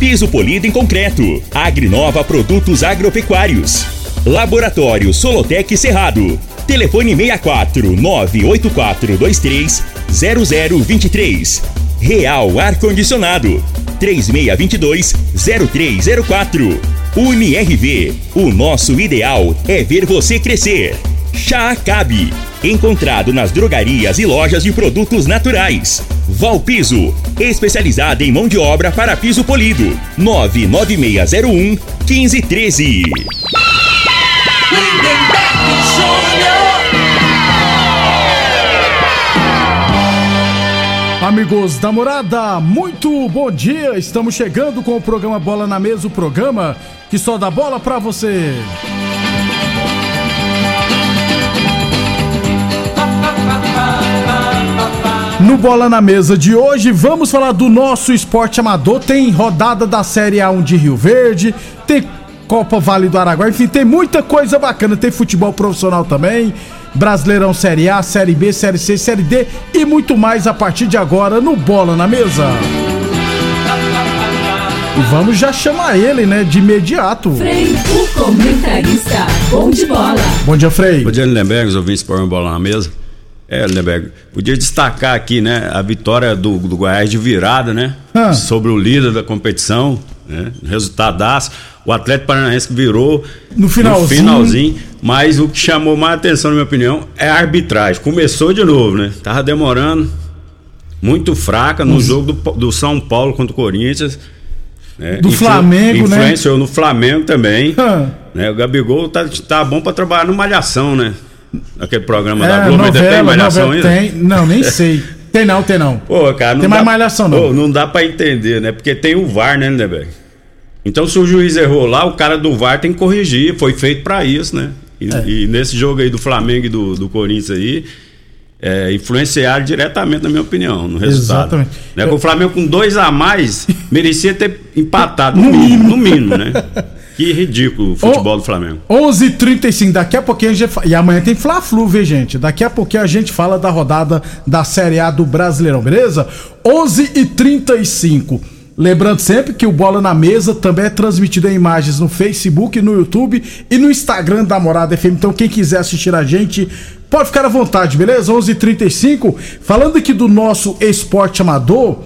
piso polido em concreto. Agrinova Produtos Agropecuários. Laboratório Solotec Cerrado. Telefone 64 98423 0023. Real Ar Condicionado 3622 0304. UniRV, o nosso ideal é ver você crescer. Chá Acabe, encontrado nas drogarias e lojas de produtos naturais. Valpiso, especializada em mão de obra para piso polido. 99601 1513. Amigos da morada, muito bom dia! Estamos chegando com o programa Bola na Mesa o programa que só dá bola pra você. No Bola na Mesa de hoje, vamos falar do nosso esporte amador. Tem rodada da Série A1 de Rio Verde, tem Copa Vale do Araguaia, enfim, tem muita coisa bacana. Tem futebol profissional também, Brasileirão Série A, Série B, Série C, Série D e muito mais a partir de agora no Bola na Mesa. E vamos já chamar ele, né, de imediato. Frei, o comentarista, bom de bola. Bom dia, Frei. Bom dia, Lindenberg, os ouvintes por bola na mesa. É, Lindenberg, podia destacar aqui, né, a vitória do, do Goiás de virada, né, Ah. sobre o líder da competição, né, resultadaço. O Atlético Paranaense que virou No finalzinho. finalzinho, mas o que chamou mais atenção, na minha opinião, é a arbitragem. Começou de novo, né, tava demorando, muito fraca no jogo do, do São Paulo contra o Corinthians. né, Do Flamengo, né? Influenciou no Flamengo também. Ah. né, o Gabigol tá, tá bom pra trabalhar no Malhação, né? Aquele programa da É, Globo ainda tem Malhação novela, ainda? tem. Não, nem sei. Tem não, tem não. Pô, cara, não Tem dá, mais malhação, não. Pô, não dá pra entender, né? Porque tem o VAR, né, Lindeberg? Então, se o juiz errou lá, o cara do VAR tem que corrigir. Foi feito pra isso, né? E, É. e nesse jogo aí do Flamengo e do, do Corinthians aí, é, influenciaram diretamente, na minha opinião, no resultado. Exatamente. Né? Com o Flamengo com dois a mais, merecia ter empatado, no mínimo, no mínimo, né? Que ridículo o futebol do Flamengo. 11h35, daqui a pouquinho a gente E amanhã tem Fla-Flu, viu, gente? Daqui a pouquinho a gente fala da rodada da Série A do Brasileirão, beleza? 11h35. Lembrando sempre que o Bola na Mesa também é transmitido em imagens no Facebook, no YouTube e no Instagram da Morada FM. Então, quem quiser assistir a gente, pode ficar à vontade, beleza? 11h35. Falando aqui do nosso esporte amador.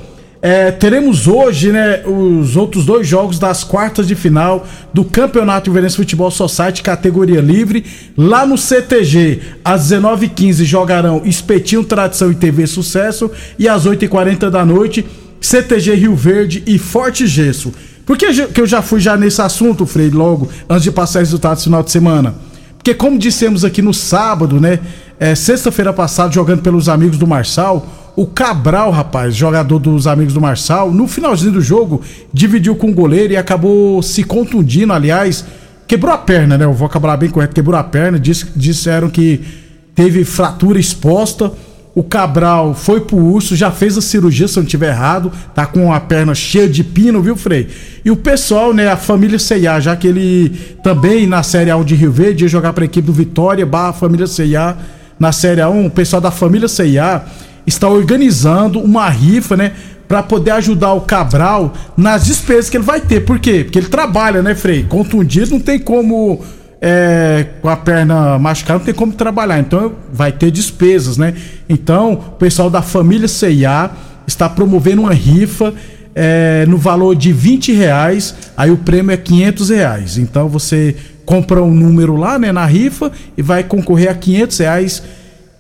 É, teremos hoje, né, os outros dois jogos das quartas de final do Campeonato Inverense Futebol Society categoria livre, lá no CTG. Às 19h15 jogarão Espetinho Tradição e TV Sucesso e às 8h40 da noite CTG Rio Verde e Forte Gesso. Por que eu já fui já nesse assunto, Frei, logo, antes de passar os resultados do final de semana? Porque como dissemos aqui no sábado, né? É, Sexta-feira passada, jogando pelos amigos do Marçal, o Cabral, rapaz, jogador dos amigos do Marçal, no finalzinho do jogo, dividiu com o goleiro e acabou se contundindo, aliás, quebrou a perna, né? O vocabulário bem correto, quebrou a perna, disseram que teve fratura exposta. O Cabral foi pro urso, já fez a cirurgia, se eu não estiver errado, tá com a perna cheia de pino, viu, Frei? E o pessoal, né, a família C&A, já que ele também na Série A1 de Rio Verde ia jogar pra equipe do Vitória, barra família C&A, na Série A1, o pessoal da família C&A está organizando uma rifa, né, Pra poder ajudar o Cabral nas despesas que ele vai ter. Por quê? Porque ele trabalha, né, Frei? Contundido não tem como é, com a perna machucada, não tem como trabalhar. Então vai ter despesas, né? Então, o pessoal da família CIA está promovendo uma rifa é, no valor de 20 reais. Aí o prêmio é 500 reais. Então você compra um número lá, né, na rifa e vai concorrer a 500 reais.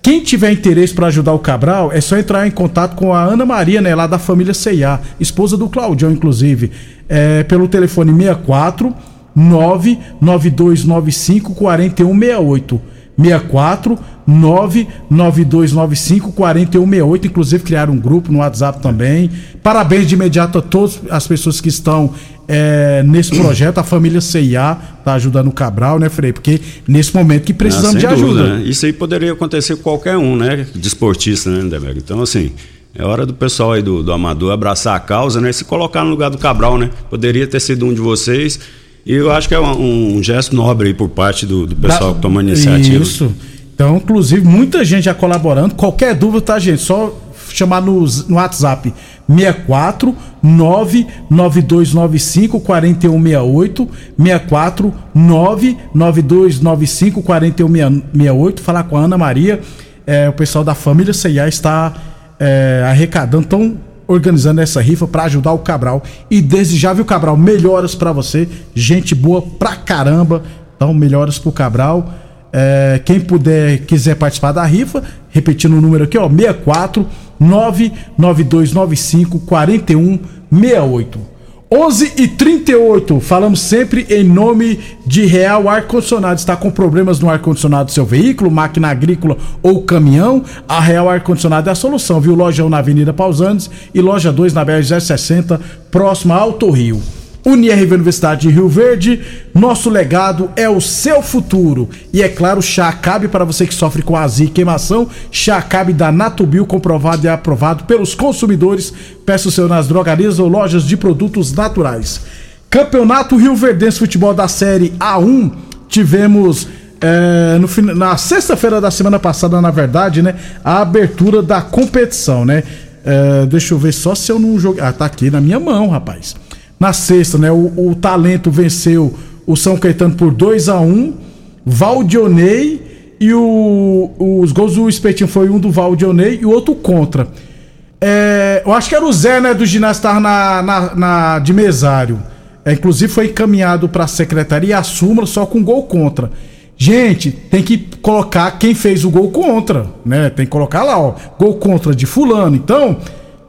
Quem tiver interesse para ajudar o Cabral, é só entrar em contato com a Ana Maria, né, lá da família CIA, esposa do Claudião, inclusive, é, pelo telefone 64 99295 4168. 64 99295 4168. Inclusive, criaram um grupo no WhatsApp também. Parabéns de imediato a todas as pessoas que estão é, nesse projeto. A família CIA tá ajudando o Cabral, né, Frei? Porque nesse momento que precisamos Ah, de ajuda. dúvida, né? Isso aí poderia acontecer com qualquer um, né? Desportista, né, Lindeberg? Então, assim, é hora do pessoal aí do, do Amador abraçar a causa, né? Se colocar no lugar do Cabral, né? Poderia ter sido um de vocês. E eu acho que é um, um gesto nobre aí por parte do, do pessoal Da- que toma a iniciativa. Isso. Então, inclusive, muita gente já colaborando. Qualquer dúvida, tá, gente? Só chamar no, no WhatsApp 64 99295 4168 64 99295 4168 falar com a Ana Maria. É, o pessoal da família CIA está é, arrecadando, estão organizando essa rifa para ajudar o Cabral e desejar, viu, Cabral, melhoras para você, gente boa pra caramba. Então, melhoras pro Cabral. É, quem puder, quiser participar da rifa, repetindo o número aqui, ó, 64 99295 4168. 11 e 38, falamos sempre em nome de Real Ar Condicionado. Está com problemas no ar condicionado do seu veículo, máquina agrícola ou caminhão? A Real Ar Condicionado é a solução, viu? Loja 1 na Avenida Pausantes e loja 2 na BR 60, próxima a Alto Rio. UniRV Universidade de Rio Verde, nosso legado é o seu futuro. E é claro, chá cabe para você que sofre com azia e queimação. Chá cabe da Natubio, comprovado e aprovado pelos consumidores. Peça o seu nas drogarias ou lojas de produtos naturais. Campeonato Rio Verdense Futebol da Série A1. Tivemos é, no na sexta-feira da semana passada, na verdade, né? A abertura da competição, né? É, deixa eu ver só se eu não joguei. Ah, tá aqui na minha mão, rapaz. Na sexta, né? O, o Talento venceu o São Caetano por 2 a 1 Valdionei e o- os gols do Espetinho foi um do Valdionei e o outro contra. É, eu acho que era o Zé, né, do ginásio, tava na, na, na- de mesário. É, inclusive foi encaminhado para a secretaria a súmula só com gol contra. Gente, tem que colocar quem fez o gol contra, né? Tem que colocar lá, ó, gol contra de fulano. Então,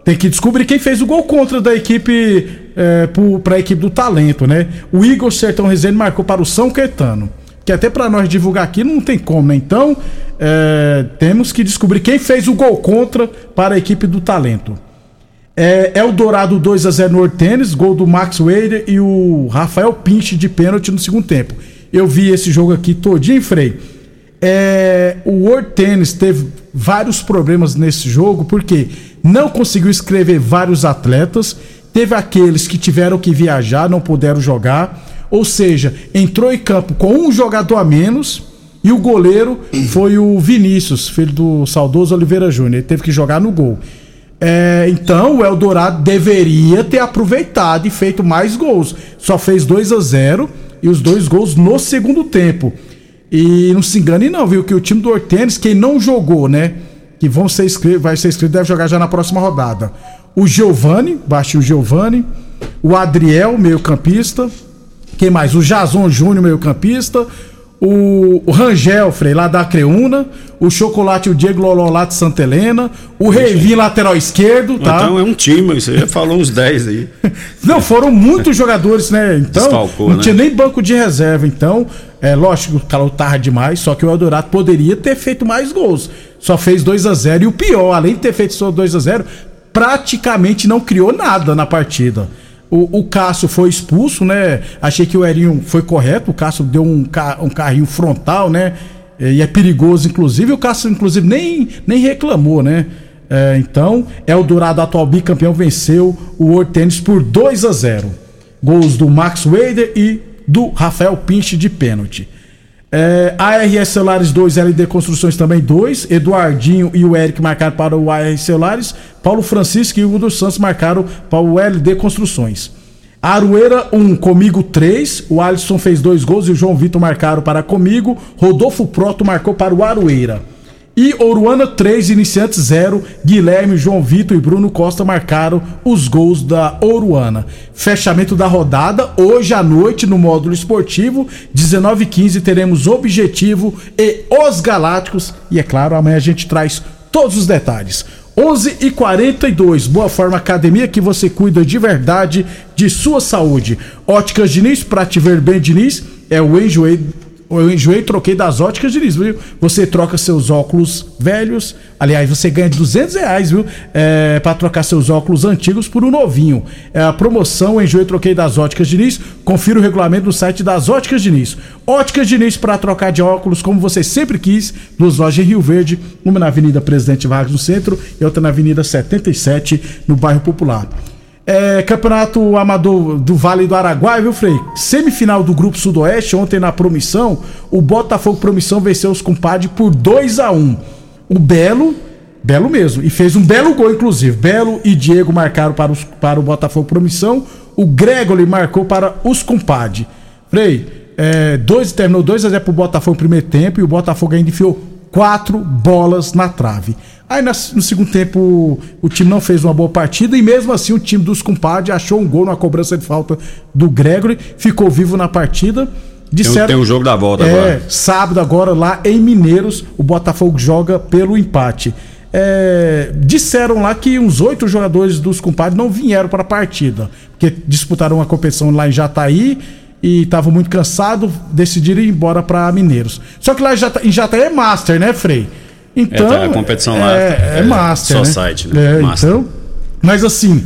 tem que descobrir quem fez o gol contra da equipe é, para a equipe do talento, né? O Igor Sertão Rezende marcou para o São Caetano. Que até para nós divulgar aqui não tem como, né? Então, é, temos que descobrir quem fez o gol contra para a equipe do talento. É, Eldorado 2 a 0 no Hortênis, gol do Max Wader e o Rafael Pinche de pênalti no segundo tempo. Eu vi esse jogo aqui todinho, Frei. É, o Hortênis teve vários problemas nesse jogo, porque não conseguiu escrever vários atletas, teve aqueles que tiveram que viajar, não puderam jogar, ou seja, entrou em campo com um jogador a menos e o goleiro foi o Vinícius, filho do saudoso Oliveira Júnior. Ele teve que jogar no gol. É, então o Eldorado deveria ter aproveitado e feito mais gols. Só fez 2 a 0 e os dois gols no segundo tempo. E não se engane não, viu? Que o time do Hortênis, quem não jogou, né? Que vão ser inscritos, vai ser inscrito, deve jogar já na próxima rodada. O Giovani, o Giovani. O Adriel, meio campista. Quem mais? O Jason Júnior, meio campista. O, o Rangel, Frei, lá da Creúna. O Chocolate, o Diego Loló, lá de Santa Helena. O Reivinho, lateral esquerdo, tá? Então é um time, você já falou uns 10 aí. Não, foram muitos jogadores, né? Então, Desfalcou, não né? tinha nem banco de reserva. Então, é lógico que o calor tava demais, só que o Eldorado poderia ter feito mais gols. Só fez 2 a 0 E o pior, além de ter feito só 2 a 0 praticamente não criou nada na partida. O, o Cássio foi expulso, né? Achei que o Erinho foi correto. O Cássio deu um, ca- um carrinho frontal, né? E é perigoso, inclusive. O Cássio, inclusive, nem, nem reclamou, né? É, então, Eldorado, atual bicampeão, venceu o Hortênis por 2 a 0. Gols do Max Wader e do Rafael Pinche de pênalti. É, ARS Celulares 2, LD Construções também 2. Eduardinho e o Eric marcaram para o ARS Celulares. Paulo Francisco e o Hugo dos Santos marcaram para o LD Construções. Arueira 1, comigo 3. O Alisson fez dois gols e o João Vitor marcaram para comigo. Rodolfo Proto marcou para o Arueira. E Oruana 3, Iniciantes 0. Guilherme, João Vitor e Bruno Costa marcaram os gols da Oruana. Fechamento da rodada hoje à noite no módulo esportivo. 19h15 teremos Objetivo e Os Galácticos. E é claro, amanhã a gente traz todos os detalhes. 11 e 42 Boa Forma Academia que você cuida de verdade de sua saúde. Óticas Diniz, pra te ver bem, Diniz, é o enjoei Eu enjoei troquei das óticas Diniz, viu? Você troca seus óculos velhos, aliás, você ganha 200 reais, viu? É, para trocar seus óculos antigos por um novinho. É a promoção Enjoei Troquei das Óticas Diniz. Confira o regulamento no site das Óticas Diniz. Óticas Diniz para trocar de óculos como você sempre quis. Duas lojas em Rio Verde, uma na Avenida Presidente Vargas no centro e outra na Avenida 77 no bairro Popular. É, campeonato Amador do Vale do Araguaia, viu, Frei? Semifinal do Grupo Sudoeste, ontem na Promissão, o Botafogo Promissão venceu os compadres por 2 a 1 O Belo, Belo mesmo, e fez um belo gol, inclusive. Belo e Diego marcaram para, os, para o Botafogo Promissão, o Gregory marcou para os compadres. Frei, é, dois, terminou 2 a 0 pro Botafogo no primeiro tempo e o Botafogo ainda enfiou quatro bolas na trave. Aí no segundo tempo o time não fez uma boa partida e mesmo assim o time dos compadres achou um gol na cobrança de falta do Gregory, ficou vivo na partida. Disseram, tem, tem um jogo da volta é, agora. Sábado agora lá em Mineiros o Botafogo joga pelo empate. É, disseram lá que uns oito jogadores dos compadres não vieram para a partida, porque disputaram uma competição lá em Jataí e estavam muito cansados, decidiram ir embora para Mineiros. Só que lá em Jataí é Master, né, Frei? Então, é, a competição lá é, é, é master, só né? site, né? É, então, mas assim,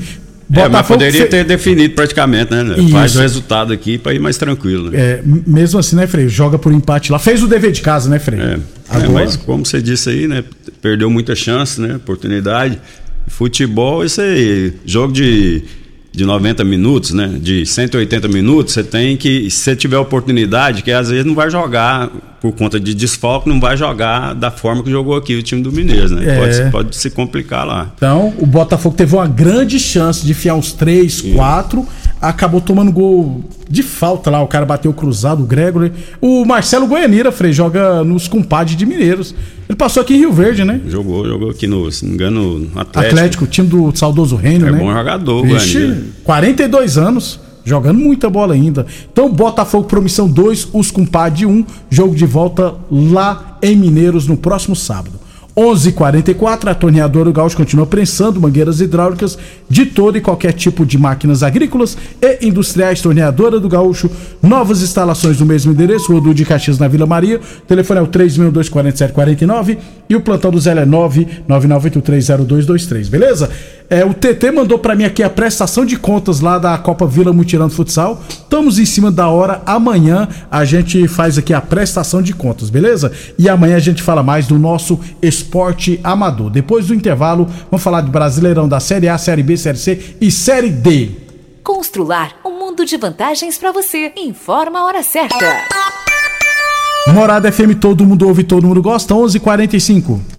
é, mas poderia ter definido praticamente, né? Isso. Faz o resultado aqui para ir mais tranquilo. Né? É, mesmo assim, né, Frei? Joga por empate lá. Fez o dever de casa, né, Frei? É, Agora... é, mas como você disse aí, né? Perdeu muita chance, né? Oportunidade. Futebol, isso aí, jogo de de 90 minutos, né? De 180 minutos, você tem que, se você tiver oportunidade, que às vezes não vai jogar por conta de desfalque, não vai jogar da forma que jogou aqui o time do Mineiro, né? É. Pode, pode, se complicar lá. Então, o Botafogo teve uma grande chance de fiar uns 3, 4, acabou tomando gol de falta lá, o cara bateu cruzado, o Gregory. O Marcelo Goianira, Frei, joga nos compadres de Mineiros. Ele passou aqui em Rio Verde, né? Jogou, jogou aqui no, se não me engano, no Atlético. Atlético, time do saudoso Reino, é né? É bom jogador, Vixe, 42 anos. Jogando muita bola ainda. Então, Botafogo Promissão 2, os compadres 1. Jogo de volta lá em Mineiros no próximo sábado. 11:44 a torneadora Gaúcho continua prensando mangueiras hidráulicas de todo e qualquer tipo de máquinas agrícolas e industriais. Torneadora do Gaúcho, novas instalações no mesmo endereço, Rodul de Caxias na Vila Maria. Telefone é o 3624749 e o plantão do Zé é 999830223, beleza? É, o TT mandou para mim aqui a prestação de contas lá da Copa Vila Mutirão Futsal. Estamos em cima da hora. Amanhã a gente faz aqui a prestação de contas, beleza? E amanhã a gente fala mais do nosso esporte amador. Depois do intervalo, vamos falar de Brasileirão da Série A, Série B, Série C e Série D. Constrular um mundo de vantagens para você. Informa a hora certa. Morada FM, todo mundo ouve, todo mundo gosta. 11:45.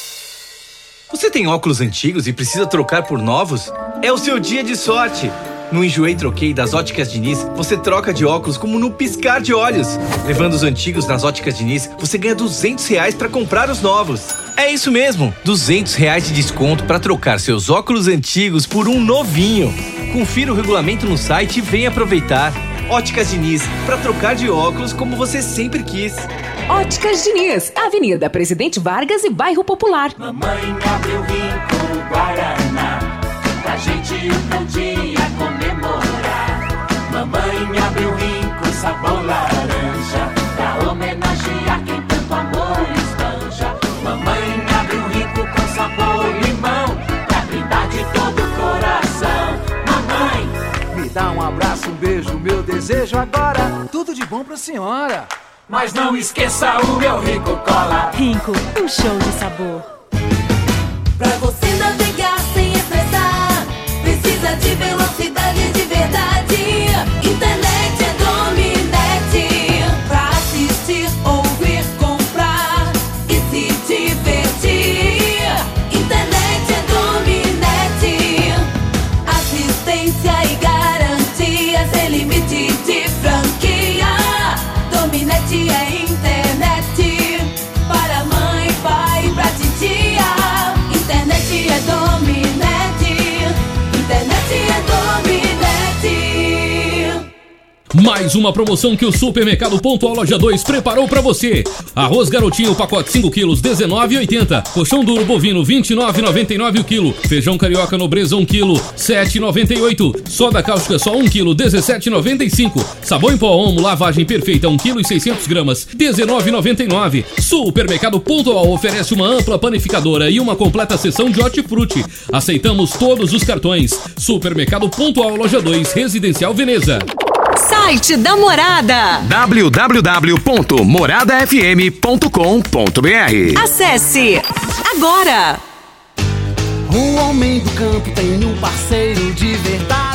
Você tem óculos antigos e precisa trocar por novos? É o seu dia de sorte! No Enjoei Troquei das Óticas Diniz, você troca de óculos como no piscar de olhos. Levando os antigos nas Óticas Diniz, você ganha 200 reais para comprar os novos. É isso mesmo, 200 reais de desconto para trocar seus óculos antigos por um novinho. Confira o regulamento no site e venha aproveitar. Óticas Diniz, para trocar de óculos como você sempre quis. Óticas Diniz, Avenida Presidente Vargas e Bairro Popular. Mamãe abriu rico Guaraná, pra gente um dia comemorar. Mamãe abriu rico sabor laranja, pra homenagear quem tanto amor espanja. Mamãe abriu rico com sabor limão, pra brindar de todo o coração. Mamãe, me dá um abraço, um beijo, meu desejo agora. Tudo de bom pra senhora. Mas não esqueça o meu Rico Cola. Rico, um show de sabor. Pra você navegar sem estressar, precisa de velocidade de verdade. Internet é Mais uma promoção que o Supermercado Pontual Loja 2 preparou para você. Arroz garotinho, pacote 5 quilos, 19,80. Colchão duro bovino, 29,99 o quilo. Feijão carioca nobreza, 1 quilo, 7,98. Soda cáustica só 1 quilo, 17,95. Sabão em pó Omo, lavagem perfeita, 1 quilo e 600 gramas, 19,99. Supermercado Pontual oferece uma ampla panificadora e uma completa seção de hortifruti. Aceitamos todos os cartões. Supermercado Pontual Loja 2, Residencial Veneza. Site da Morada. www.moradafm.com.br Acesse agora. O homem do campo tem um parceiro de verdade.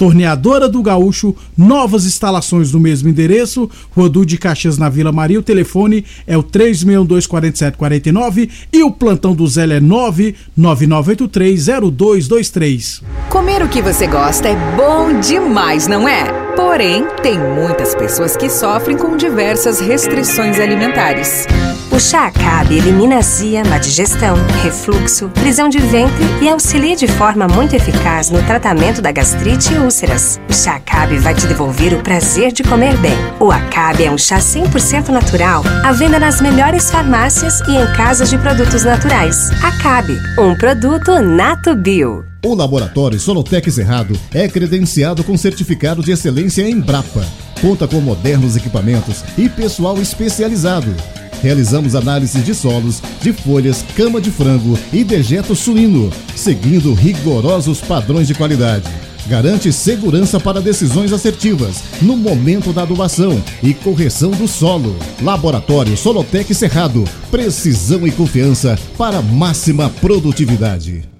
Torneadora do Gaúcho, novas instalações no mesmo endereço, Rodu de Caxias na Vila Maria. O telefone é o 3624749 e o plantão do Zé é 999830223. Comer o que você gosta é bom demais, não é? Porém, tem muitas pessoas que sofrem com diversas restrições alimentares. O chá Acabe elimina azia, má digestão, refluxo, prisão de ventre e auxilia de forma muito eficaz no tratamento da gastrite e úlceras. O chá Acabe vai te devolver o prazer de comer bem. O Acabe é um chá 100% natural, à venda nas melhores farmácias e em casas de produtos naturais. Acabe, um produto Nato Bio. O laboratório Solotec Cerrado é credenciado com certificado de excelência em Brapa. Conta com modernos equipamentos e pessoal especializado. Realizamos análises de solos, de folhas, cama de frango e dejeto suíno, seguindo rigorosos padrões de qualidade. Garante segurança para decisões assertivas no momento da adubação e correção do solo. Laboratório Solotec Cerrado. Precisão e confiança para máxima produtividade.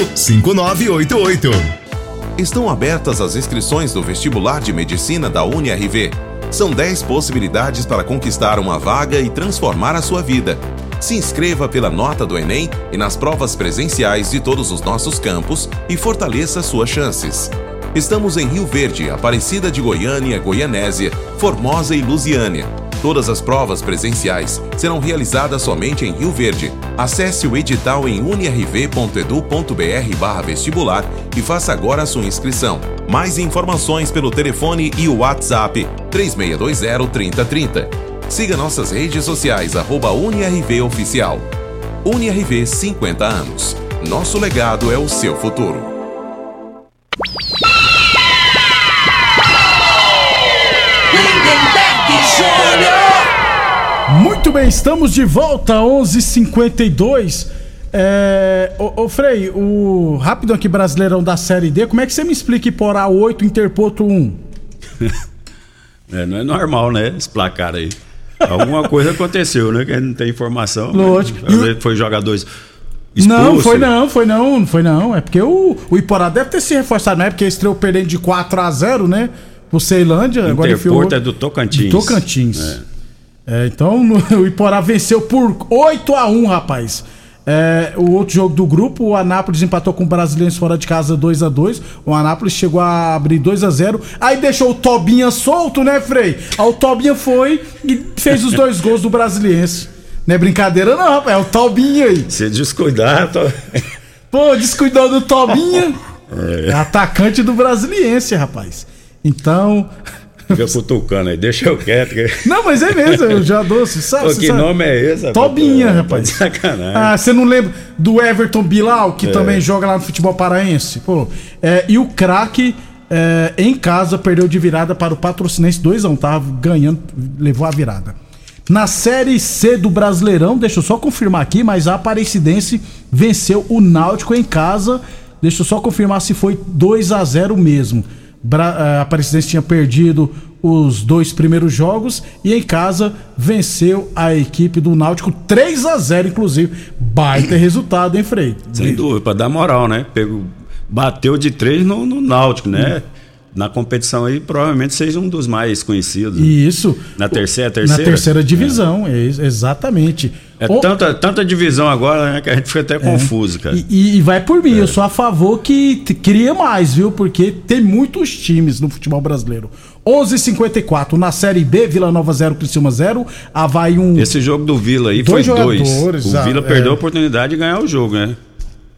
5988. Estão abertas as inscrições do vestibular de medicina da UniRV. São 10 possibilidades para conquistar uma vaga e transformar a sua vida. Se inscreva pela nota do Enem e nas provas presenciais de todos os nossos campos e fortaleça suas chances. Estamos em Rio Verde, Aparecida de Goiânia, Goianésia, Formosa e Lusiânia. Todas as provas presenciais serão realizadas somente em Rio Verde. Acesse o edital em unirv.edu.br vestibular e faça agora a sua inscrição. Mais informações pelo telefone e o WhatsApp 3620-3030. Siga nossas redes sociais, arroba UniRV Oficial. UniRV 50 anos. Nosso legado é o seu futuro. Muito bem, estamos de volta, 11:52. É, ô, ô Frei, o rápido aqui brasileirão da Série D, como é que você me explica Iporá 8, Interpoto 1? É, não é normal, né? Esse placar aí. Alguma coisa aconteceu, né? Que a gente não tem informação. Lógico. Às vezes foi jogadores. Não, foi não, foi não, foi não. É porque o, o Iporá deve ter se reforçado, não é porque estreou perdendo de 4 a 0 né? pro Ceilândia, agora enfiou. Interporto é do Tocantins. Do Tocantins. É, então no- o Iporá venceu por 8 a 1 rapaz. É, o outro jogo do grupo, o Anápolis empatou com o Brasiliense fora de casa 2 a 2 O Anápolis chegou a abrir 2 a 0 Aí deixou o Tobinha solto, né, Frei? Aí o Tobinha foi e fez os dois gols do Brasiliense. Não é brincadeira, não, rapaz. É o Tobinha aí. Se descuidar, tô... Pô, descuidou do Tobinha. É é, atacante do Brasiliense, rapaz. Então. Fica cutucando aí, deixa eu quieto. Não, mas é mesmo, eu já dou. Sabe, Pô, que sabe. nome é esse? Tobinha, rapaz. Sacanagem. Ah, você não lembra do Everton Bilal, que É. também joga lá no futebol paraense? Pô, é, e o craque é, em casa perdeu de virada para o Patrocinense 2x1, tava ganhando, levou a virada. Na Série C do Brasileirão, deixa eu só confirmar aqui, mas a Aparecidense venceu o Náutico em casa. Deixa eu só confirmar se foi 2 a 0 mesmo. Bra eh, a Aparecidense tinha perdido os dois primeiros jogos e em casa venceu a equipe do Náutico 3 a 0 inclusive. Baita resultado, hein, Frei? Sem dúvida, pra dar moral, né? Pegou, bateu de três no, no Náutico, né? Na competição aí, provavelmente seja um dos mais conhecidos. né? Isso. Na terceira, Na terceira? terceira divisão, é, exatamente. É O- tanta, tanta divisão agora, né? Que a gente fica até confuso, cara. É. E, e vai por mim, eu sou a favor que cria mais, viu? Porque tem muitos times no futebol brasileiro. 11:54 na Série B, Vila Nova 0, Criciúma 0, Havaí 1. Esse jogo do Vila aí Dois foi dois. O ah, Vila é. perdeu a oportunidade de ganhar o jogo, né?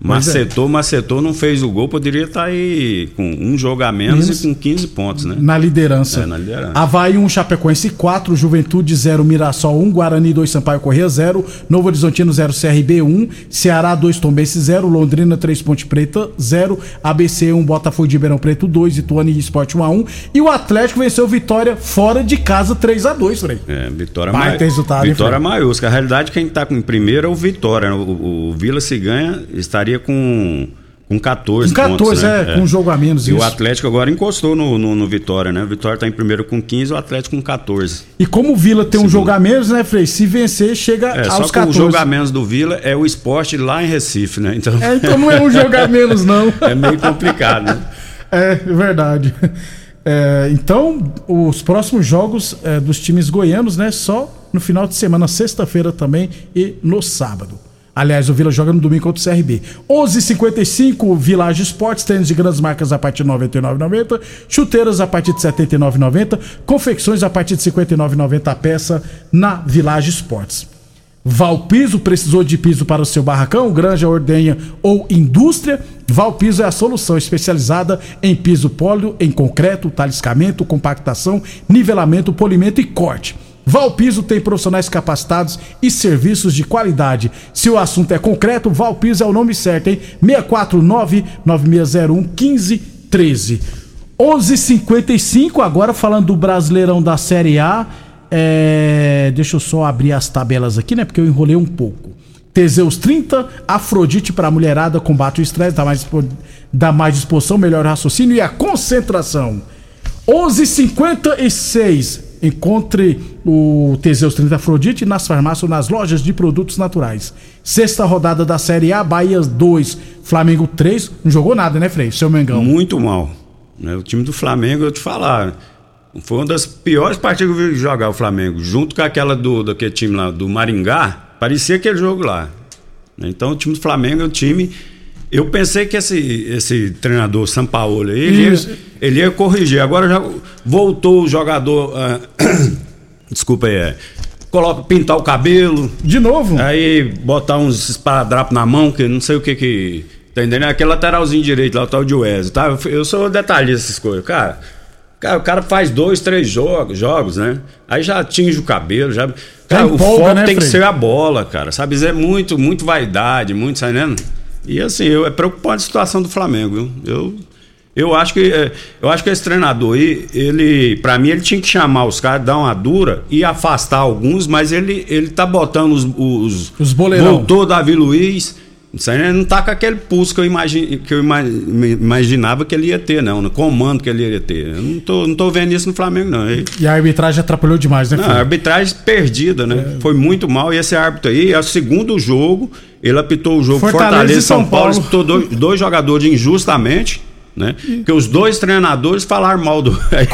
É. Macetou, macetou, não fez o gol, poderia estar aí com um jogo a menos Menos. e com 15 pontos, né? Na liderança. É, na liderança. Havaí 1, Chapecoense 4, Juventude 0, Mirassol 1, Guarani 2, Sampaio Corrêa 0, Novo Horizontino 0, CRB 1, Ceará 2, Tombense 0, Londrina 3, Ponte Preta 0, ABC 1, Botafogo de Ribeirão Preto 2, Ituano e Esporte 1 a 1 e o Atlético venceu Vitória fora de casa 3 a 2, Frei. É, vitória Baita mai- resultado, Vitória maiúscula. A realidade, quem tá com em primeiro é o Vitória. né? O, o- o Vila se ganha, estaria com, com 14 Com 14, pontos, né? é, com um jogo a menos, E o isso. Atlético agora encostou no, no, no Vitória, né? O Vitória tá em primeiro com 15, o Atlético com 14. E como o Vila tem um jogo a menos, né, Frei? Se vencer, chega É, só aos o 14. jogo a menos do Vila é o esporte lá em Recife, né? Então, É, então não é um jogo a menos, não. é meio complicado, né? É, é verdade. É, então, os próximos jogos é, dos times goianos, né? Só no final de semana, sexta-feira também e no sábado. Aliás, o Vila joga no domingo contra o CRB. 11:55 Village Esportes, tênis de grandes marcas a partir de R$ 99,90, chuteiras a partir de R$ 79,90, confecções a partir de R$ 59,90 a peça na Village Esportes. Valpiso precisou de piso para o seu barracão, granja, ordenha ou indústria? Valpiso é a solução especializada em piso pólido, em concreto, taliscamento, compactação, nivelamento, polimento e corte. Valpiso tem profissionais capacitados e serviços de qualidade. Se o assunto é concreto, Valpiso é o nome certo, hein? 649-9601-1513. 11:55 agora falando do Brasileirão da Série A. É, deixa eu só abrir as tabelas aqui, né? Porque eu enrolei um pouco. Teseus 30, Afrodite para mulherada, combate o estresse, dá mais, dá mais disposição, melhor raciocínio e a concentração. 11:56 Encontre o Teseus 30 Afrodite nas farmácias ou nas lojas de produtos naturais. Sexta rodada da Série A, Bahia 2, Flamengo 3. Não jogou nada, né, Frei? Seu Mengão. Muito mal. né? O time do Flamengo, eu te falar, foi uma das piores partidas que eu vi jogar o Flamengo. Junto com aquela do daquele time lá do Maringá, parecia aquele jogo lá. Então o time do Flamengo é um time. Eu pensei que esse, esse treinador Sampaoli aí, ele Isso. ia, ele ia corrigir. Agora já voltou o jogador. ah, desculpa aí, é. Coloca, pintar o cabelo. De novo? Aí botar uns esparadrapos na mão, que não sei o que que. Tá entendendo? Aquele lateralzinho direito lá, o tal de Wesley, tá? Eu- sou detalhista essas coisas. Cara, cara, o cara faz dois, três jogos, jogos, né? Aí já atinge o cabelo, já. Cara, o empolga, foco né, tem que Frei? ser a bola, cara. Sabe? É muito, muito vaidade, muito, sabe, né? E assim, eu, é preocupante a situação do Flamengo, viu? Eu. Eu acho que é, eu acho que esse treinador aí, ele, para mim, ele tinha que chamar os caras, dar uma dura e afastar alguns, mas ele, ele tá botando os os, Os boleirão. voltou Davi Luiz, aí não tá com aquele pulso que eu, imagi, que eu imaginava que ele ia ter, não, no comando que ele ia ter. Eu não tô, não tô vendo isso no Flamengo, não. E- E a arbitragem atrapalhou demais, né, não, a arbitragem perdida, né? Foi muito mal. E esse árbitro aí, é o segundo jogo, ele apitou o jogo Fortaleza Fortaleza, e e São São Paulo, Paulo. apitou dois, dois jogadores injustamente. Né? Porque os dois treinadores falaram mal do. Aí,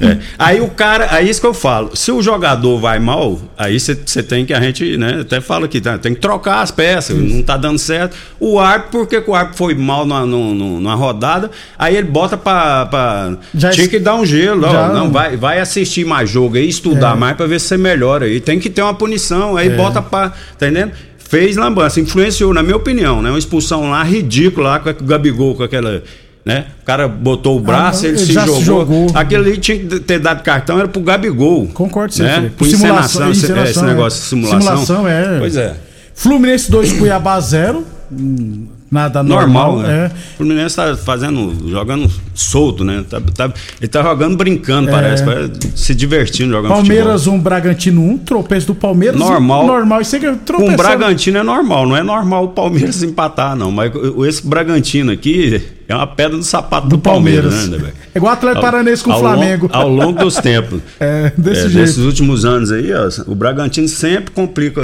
é. aí o cara, aí isso que eu falo. Se o jogador vai mal, aí você tem que a gente, né? Até fala aqui, tá, tem que trocar as peças, não tá dando certo. O árbitro, porque que o árbitro foi mal numa, numa, rodada, aí ele bota pra. pra Já tinha que dar um gelo, ó, Já- não, vai, vai assistir mais jogo aí, estudar É. mais pra ver se você melhora aí. Tem que ter uma punição, aí É. bota pra. Tá entendendo? Fez lambança, influenciou, na minha opinião, né? Uma expulsão lá ridícula lá com o Gabigol, com aquela. Né? O cara botou o braço, não, ele, ele se já se jogou. jogou. Aquele ali tinha que ter dado cartão, era pro Gabigol. Concordo com você, né? Por Simulação- encenação, esse- esse é. negócio de simulação. Simulação, é. Pois é. Fluminense 2, Cuiabá 0. Hum, Nada Normal, normal, né? é. O Fluminense tá fazendo, jogando solto, né? Tá, tá- ele tá jogando brincando, É. parece, parece, se divertindo jogando Palmeiras 1, Bragantino 1, tropeço do Palmeiras. Normal. Normal, isso é futebol. Com tropeçou. o Bragantino é normal, não é normal o Palmeiras empatar, não. Mas esse Bragantino aqui é uma pedra no sapato do, Palmeiras, Palmeiras. né, velho? É igual o Atlético Paranaense com o Flamengo. Longo, ao longo dos tempos. É, desse jeito. Desses últimos anos aí, ó, o Bragantino sempre complica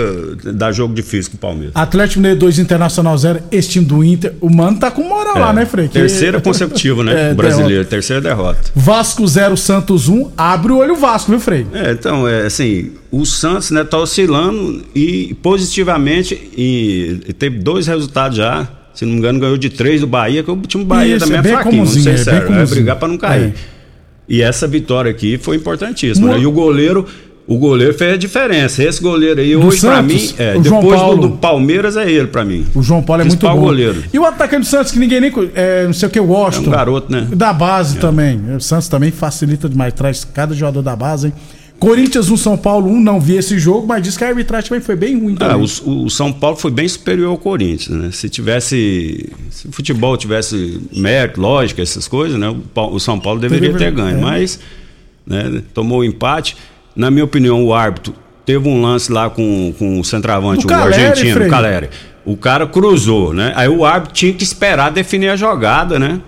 dar jogo difícil com o Palmeiras. Atlético Mineiro 2, Internacional 0. Esse time do Inter. O Mano tá com moral lá, É, né, Frei? Terceira consecutiva, né? É, o brasileiro, terceira derrota. Vasco 0, Santos 1. Abre o olho o Vasco, viu, Frei? É, então, é assim, o Santos, né, tá oscilando e positivamente e, e teve dois resultados já. Se não me engano, ganhou de três do Bahia, que o time do Bahia Isso, também é é, bem fraquinho, vamos ser é bem sérios, é brigar pra não cair. É. E essa vitória aqui foi importantíssima. Né? E o goleiro, o goleiro fez a diferença. Esse goleiro aí, Do hoje, pra Santos? mim, é, depois do, Paulo. do Palmeiras, é ele pra mim. O João Paulo é muito bom. goleiro. E o atacante do Santos, que ninguém nem. É, não sei o que, o Washington. É um garoto, né? Da base também. O Santos também facilita demais. Traz cada jogador da base, hein? Corinthians 1, São Paulo 1. Não vi esse jogo, mas diz que a arbitragem também foi bem ruim Ah, também. o, o São Paulo foi bem superior ao Corinthians, né? Se tivesse. Se o futebol tivesse mérito, lógica, essas coisas, né? O, o São Paulo deveria ter ganho. é. Mas né, tomou o empate. Na minha opinião, o árbitro teve um lance lá com, com o centroavante, O o, Caleri, argentino, Frei. o Caleri. O cara cruzou, né? Aí o árbitro tinha que esperar definir a jogada, né?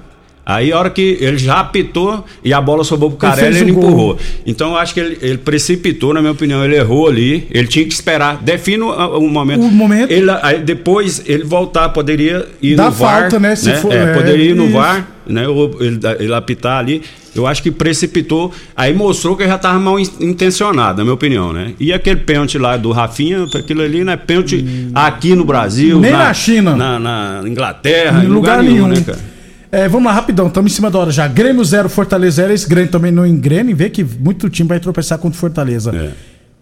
Aí a hora que ele já apitou e a bola sobrou pro Ele Carelli, ele, gol. empurrou. Então eu acho que ele, ele precipitou, na minha opinião, ele errou ali. Ele tinha que esperar, define o, o momento. O momento. Ele, aí depois ele voltar, poderia ir Dá no VAR. falta, né, se for- É, é, poderia ir no isso. VAR, né? Ou ele, ele apitar ali. Eu acho que precipitou. Aí mostrou que ele já estava mal in- intencionado, na minha opinião, né? E aquele pênalti lá do Rafinha, aquilo ali não é pênalti aqui no Brasil. Nem na China. Na, na Inglaterra, Em em lugar, nenhum, né, nenhum. cara? É, vamos lá, rapidão, estamos em cima da hora já. Grêmio 0, Fortaleza 0. Esse Grêmio também não engrena e vê que muito time vai tropeçar contra o Fortaleza.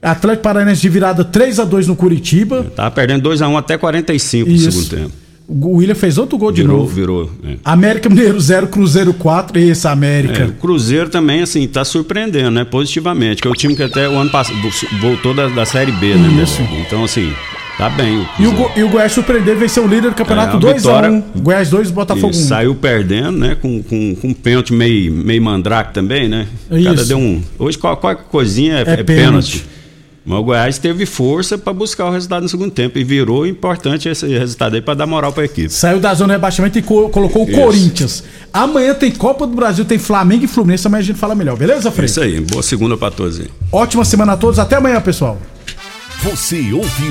É. Atlético Paranaense de virada 3 a 2 no Curitiba. Tava perdendo 2x1 até 45 no Isso. segundo tempo. O William fez outro gol de Virou, novo. virou. é. América Mineiro 0, Cruzeiro 4. Esse América. É, o Cruzeiro também, assim, tá surpreendendo, né? Positivamente. Que é o time que até o ano passado voltou da, da Série B, né? Isso. Então, assim, tá bem. E o, Go- e o Goiás surpreendeu e venceu o líder do campeonato É, a 2 a vitória- 1 Goiás 2, Botafogo 1. E saiu perdendo, né? Com, com, com um pênalti meio, meio mandrake também, né? O Isso. deu um. Hoje qual- qualquer coisinha é, É é pênalti. pênalti. Mas o Goiás teve força para buscar o resultado no segundo tempo e virou importante esse resultado aí para dar moral para a equipe. Saiu da zona de rebaixamento e co- colocou o Isso. Corinthians. Amanhã tem Copa do Brasil, tem Flamengo e Fluminense. Amanhã a gente fala melhor, beleza, É Frei? isso aí. Boa segunda para todos aí. Ótima semana a todos. Até amanhã, pessoal. Você ouviu